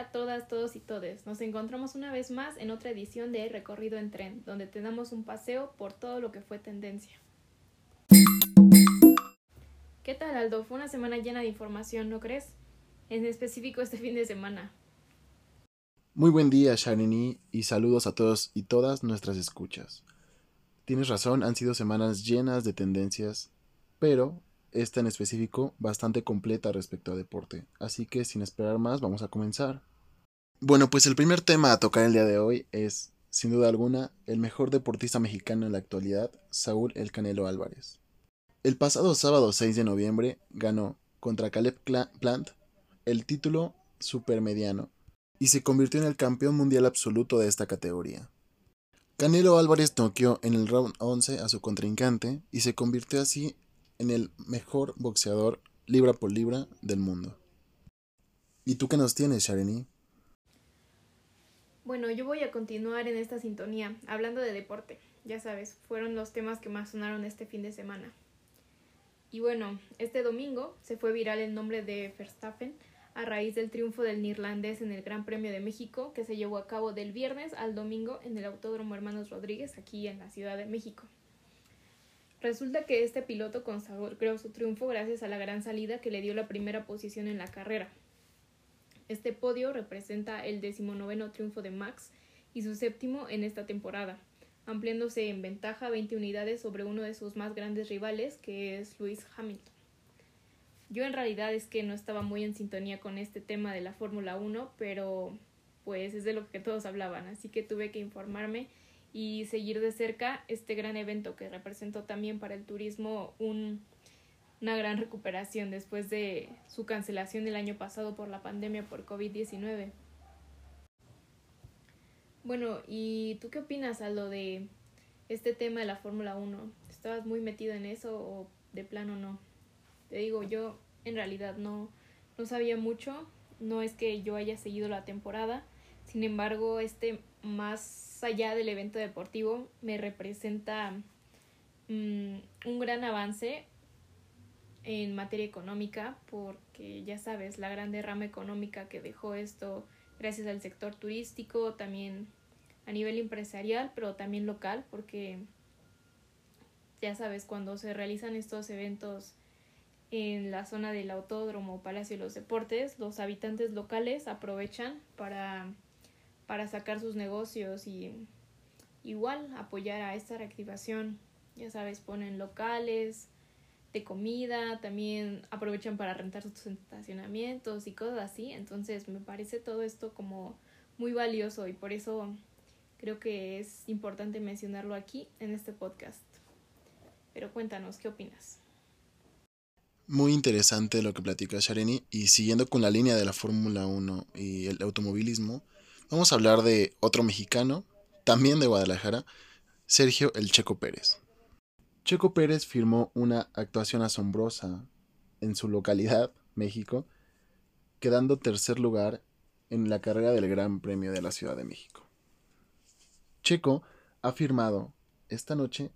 a todas, todos y todes. Nos encontramos una vez más en otra edición de Recorrido en Tren, donde te damos un paseo por todo lo que fue tendencia. ¿Qué tal, Aldo? Fue una semana llena de información, ¿no crees? En específico este fin de semana. Muy buen día, Sharini, y saludos a todos y todas nuestras escuchas. Tienes razón, han sido semanas llenas de tendencias, pero esta en específico bastante completa respecto a deporte. Así que sin esperar más, vamos a comenzar. Bueno, pues el primer tema a tocar el día de hoy es, sin duda alguna, el mejor deportista mexicano en la actualidad, Saúl El Canelo Álvarez. El pasado sábado 6 de noviembre ganó contra Caleb Plant el título supermediano y se convirtió en el campeón mundial absoluto de esta categoría. Canelo Álvarez noqueó en el round 11 a su contrincante y se convirtió así en el mejor boxeador libra por libra del mundo. ¿Y tú qué nos tienes, Sharini? Bueno, yo voy a continuar en esta sintonía, hablando de deporte. Ya sabes, fueron los temas que más sonaron este fin de semana. Y bueno, este domingo se fue viral el nombre de Verstappen a raíz del triunfo del neerlandés en el Gran Premio de México que se llevó a cabo del viernes al domingo en el Autódromo Hermanos Rodríguez aquí en la Ciudad de México. Resulta que este piloto consagró su triunfo gracias a la gran salida que le dio la primera posición en la carrera. Este podio representa el decimonoveno triunfo de Max y su séptimo en esta temporada, ampliándose en ventaja 20 unidades sobre uno de sus más grandes rivales, que es Lewis Hamilton. Yo en realidad es que no estaba muy en sintonía con este tema de la Fórmula 1, pero pues es de lo que todos hablaban, así que tuve que informarme y seguir de cerca este gran evento que representó también para el turismo un, una gran recuperación después de su cancelación el año pasado por la pandemia por COVID-19. Bueno, ¿y tú qué opinas, Aldo, de este tema de la Fórmula 1? ¿Estabas muy metido en eso o de plano no? Te digo, yo en realidad no, no sabía mucho, no es que yo haya seguido la temporada, sin embargo, este más allá del evento deportivo me representa mm, un gran avance en materia económica porque ya sabes la gran derrama económica que dejó esto gracias al sector turístico también a nivel empresarial pero también local porque ya sabes cuando se realizan estos eventos en la zona del autódromo Palacio de los Deportes los habitantes locales aprovechan para para sacar sus negocios y igual apoyar a esta reactivación. Ya sabes, ponen locales de comida, también aprovechan para rentar sus estacionamientos y cosas así. Entonces me parece todo esto como muy valioso y por eso creo que es importante mencionarlo aquí en este podcast. Pero cuéntanos, ¿qué opinas? Muy interesante lo que platica Shareni y siguiendo con la línea de la Fórmula 1 y el automovilismo, Vamos a hablar de otro mexicano, también de Guadalajara, Sergio El Checo Pérez. Checo Pérez firmó una actuación asombrosa en su localidad, México, quedando tercer lugar en la carrera del Gran Premio de la Ciudad de México. Checo ha firmado esta noche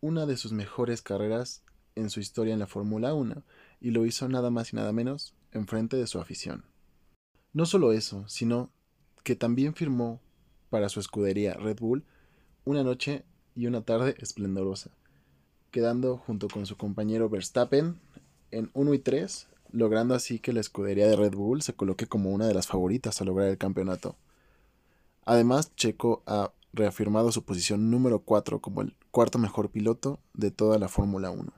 una de sus mejores carreras en su historia en la Fórmula 1 y lo hizo nada más y nada menos en frente de su afición. No solo eso, sino que también firmó para su escudería Red Bull una noche y una tarde esplendorosa, quedando junto con su compañero Verstappen en 1 y 3, logrando así que la escudería de Red Bull se coloque como una de las favoritas a lograr el campeonato. Además, Checo ha reafirmado su posición número 4 como el cuarto mejor piloto de toda la Fórmula 1.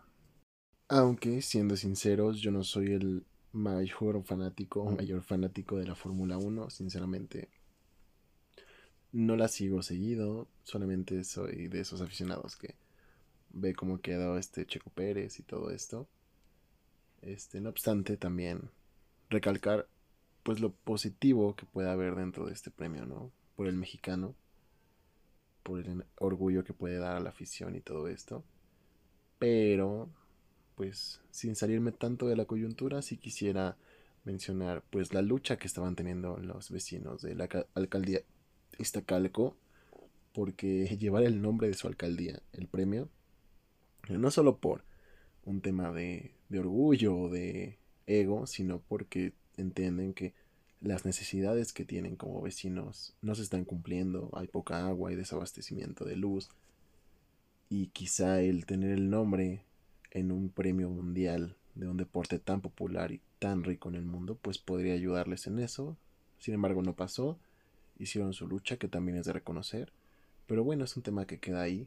Aunque, siendo sinceros, yo no soy el mayor fanático mayor fanático de la Fórmula 1, sinceramente no la sigo seguido, solamente soy de esos aficionados que ve cómo quedó este Checo Pérez y todo esto. Este, no obstante, también recalcar pues lo positivo que puede haber dentro de este premio, ¿no? Por el mexicano, por el orgullo que puede dar a la afición y todo esto. Pero, pues, sin salirme tanto de la coyuntura, sí quisiera mencionar pues la lucha que estaban teniendo los vecinos de la alcaldía Iztacalco porque llevar el nombre de su alcaldía, el premio, no solo por un tema de, de orgullo o de ego, sino porque entienden que las necesidades que tienen como vecinos no se están cumpliendo, hay poca agua, hay desabastecimiento de luz y quizá el tener el nombre en un premio mundial de un deporte tan popular y tan rico en el mundo, pues podría ayudarles en eso. Sin embargo, no pasó, hicieron su lucha, que también es de reconocer, pero bueno, es un tema que queda ahí.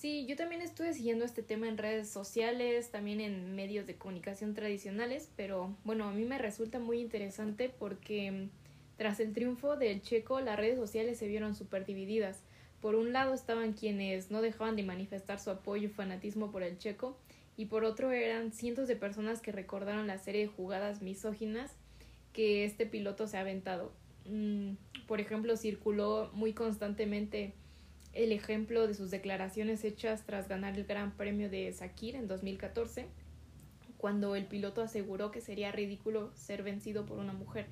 Sí, yo también estuve siguiendo este tema en redes sociales, también en medios de comunicación tradicionales, pero bueno, a mí me resulta muy interesante porque mm, tras el triunfo del checo, las redes sociales se vieron súper divididas. Por un lado estaban quienes no dejaban de manifestar su apoyo y fanatismo por el checo, y por otro eran cientos de personas que recordaron la serie de jugadas misóginas que este piloto se ha aventado. Mm, por ejemplo, circuló muy constantemente el ejemplo de sus declaraciones hechas tras ganar el Gran Premio de Sakir en 2014, cuando el piloto aseguró que sería ridículo ser vencido por una mujer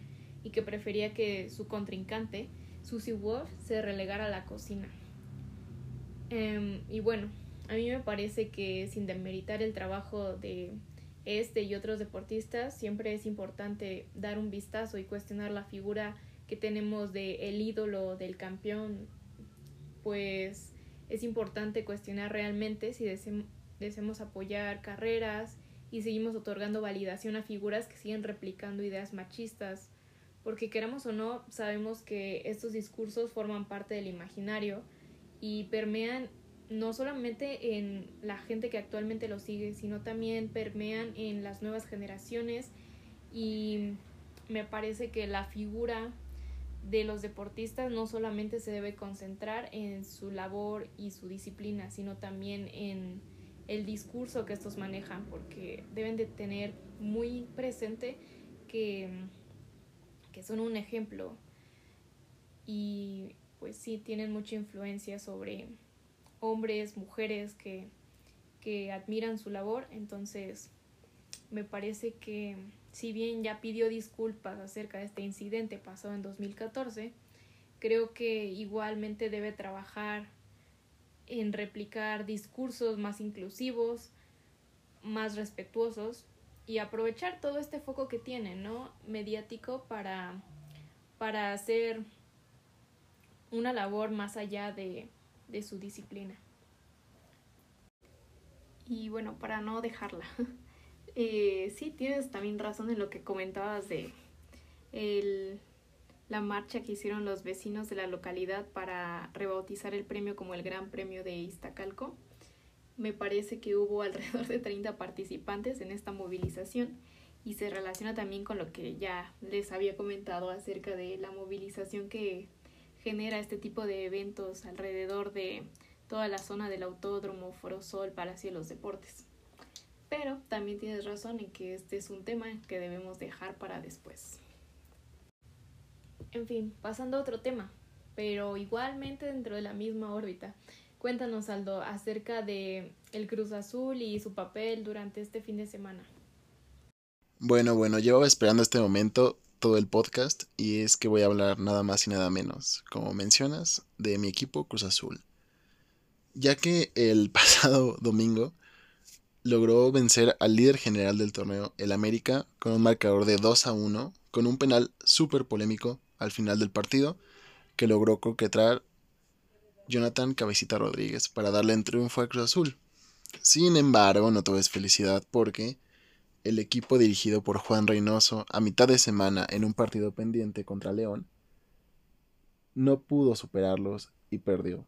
y que prefería que su contrincante, Susie Wolf, se relegara a la cocina. Em, y bueno, a mí me parece que sin demeritar el trabajo de este y otros deportistas, siempre es importante dar un vistazo y cuestionar la figura que tenemos de el ídolo del campeón pues es importante cuestionar realmente si deseamos apoyar carreras y seguimos otorgando validación a figuras que siguen replicando ideas machistas, porque queramos o no, sabemos que estos discursos forman parte del imaginario y permean no solamente en la gente que actualmente lo sigue, sino también permean en las nuevas generaciones. Y me parece que la figura de los deportistas no solamente se debe concentrar en su labor y su disciplina, sino también en el discurso que estos manejan, porque deben de tener muy presente que, que son un ejemplo y pues sí tienen mucha influencia sobre hombres, mujeres que, que admiran su labor, entonces me parece que si bien ya pidió disculpas acerca de este incidente pasado en 2014, creo que igualmente debe trabajar en replicar discursos más inclusivos, más respetuosos y aprovechar todo este foco que tiene, ¿no? mediático para para hacer una labor más allá de, de su disciplina. Y bueno, para no dejarla. Eh, sí, tienes también razón en lo que comentabas de la marcha que hicieron los vecinos de la localidad para rebautizar el premio como el Gran Premio de Iztacalco. Me parece que hubo alrededor de 30 participantes en esta movilización y se relaciona también con lo que ya les había comentado acerca de la movilización que genera este tipo de eventos alrededor de toda la zona del autódromo, Forosol, Palacio de los Deportes. Pero también tienes razón en que este es un tema que debemos dejar para después. En fin, pasando a otro tema, pero igualmente dentro de la misma órbita. Cuéntanos, Aldo, acerca de el Cruz Azul y su papel durante este fin de semana. Bueno, bueno, llevaba esperando este momento todo el podcast y es que voy a hablar nada más y nada menos, como mencionas, de mi equipo Cruz Azul. Ya que el pasado domingo logró vencer al líder general del torneo, el América, con un marcador de 2 a 1, con un penal súper polémico al final del partido, que logró coquetrar Jonathan Cabecita Rodríguez para darle en triunfo a Cruz Azul. Sin embargo, no todo felicidad porque el equipo dirigido por Juan Reynoso a mitad de semana en un partido pendiente contra León no pudo superarlos y perdió.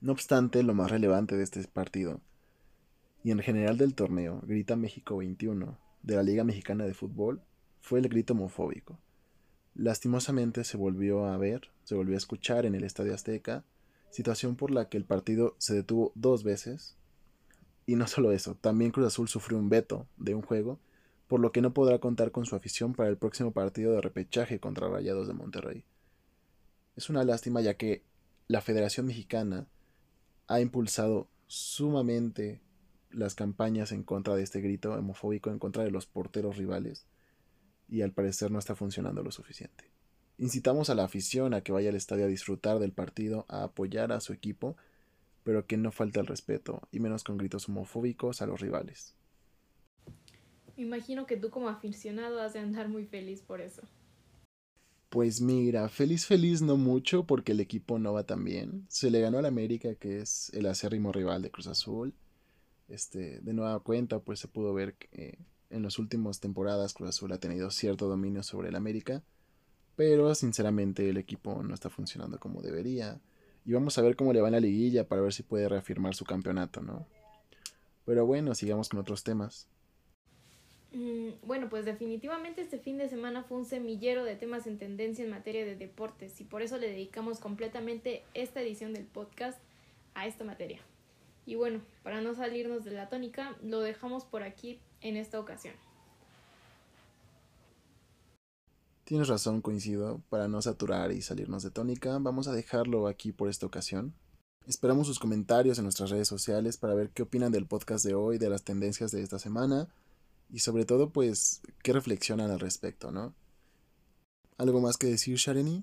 No obstante, lo más relevante de este partido y en general del torneo, Grita México 21, de la Liga Mexicana de Fútbol, fue el grito homofóbico. Lastimosamente se volvió a ver, se volvió a escuchar en el Estadio Azteca, situación por la que el partido se detuvo dos veces. Y no solo eso, también Cruz Azul sufrió un veto de un juego, por lo que no podrá contar con su afición para el próximo partido de repechaje contra Rayados de Monterrey. Es una lástima ya que la Federación Mexicana ha impulsado sumamente las campañas en contra de este grito homofóbico, en contra de los porteros rivales, y al parecer no está funcionando lo suficiente. Incitamos a la afición a que vaya al estadio a disfrutar del partido, a apoyar a su equipo, pero que no falte el respeto, y menos con gritos homofóbicos a los rivales. Me imagino que tú como aficionado has de andar muy feliz por eso. Pues mira, feliz feliz no mucho porque el equipo no va tan bien. Se le ganó al América, que es el acérrimo rival de Cruz Azul. Este, de nueva cuenta, pues se pudo ver que en las últimas temporadas Cruz Azul ha tenido cierto dominio sobre el América, pero sinceramente el equipo no está funcionando como debería. Y vamos a ver cómo le va en la liguilla para ver si puede reafirmar su campeonato, ¿no? Pero bueno, sigamos con otros temas. Mm, bueno, pues definitivamente este fin de semana fue un semillero de temas en tendencia en materia de deportes y por eso le dedicamos completamente esta edición del podcast a esta materia. Y bueno, para no salirnos de la tónica, lo dejamos por aquí en esta ocasión. Tienes razón, coincido. Para no saturar y salirnos de tónica, vamos a dejarlo aquí por esta ocasión. Esperamos sus comentarios en nuestras redes sociales para ver qué opinan del podcast de hoy, de las tendencias de esta semana y sobre todo, pues, qué reflexionan al respecto, ¿no? ¿Algo más que decir, Shareni?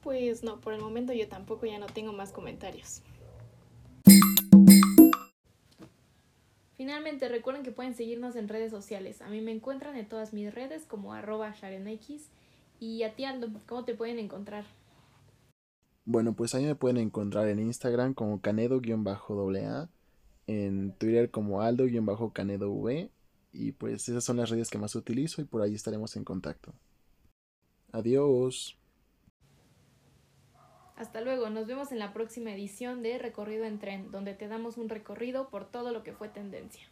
Pues no, por el momento yo tampoco ya no tengo más comentarios. Finalmente, recuerden que pueden seguirnos en redes sociales. A mí me encuentran en todas mis redes como arroba sharenx. Y a ti, Aldo, ¿cómo te pueden encontrar? Bueno, pues ahí me pueden encontrar en Instagram como canedo-a, en Twitter como aldo-canedo-v y pues esas son las redes que más utilizo y por ahí estaremos en contacto. Adiós. Hasta luego, nos vemos en la próxima edición de Recorrido en Tren, donde te damos un recorrido por todo lo que fue tendencia.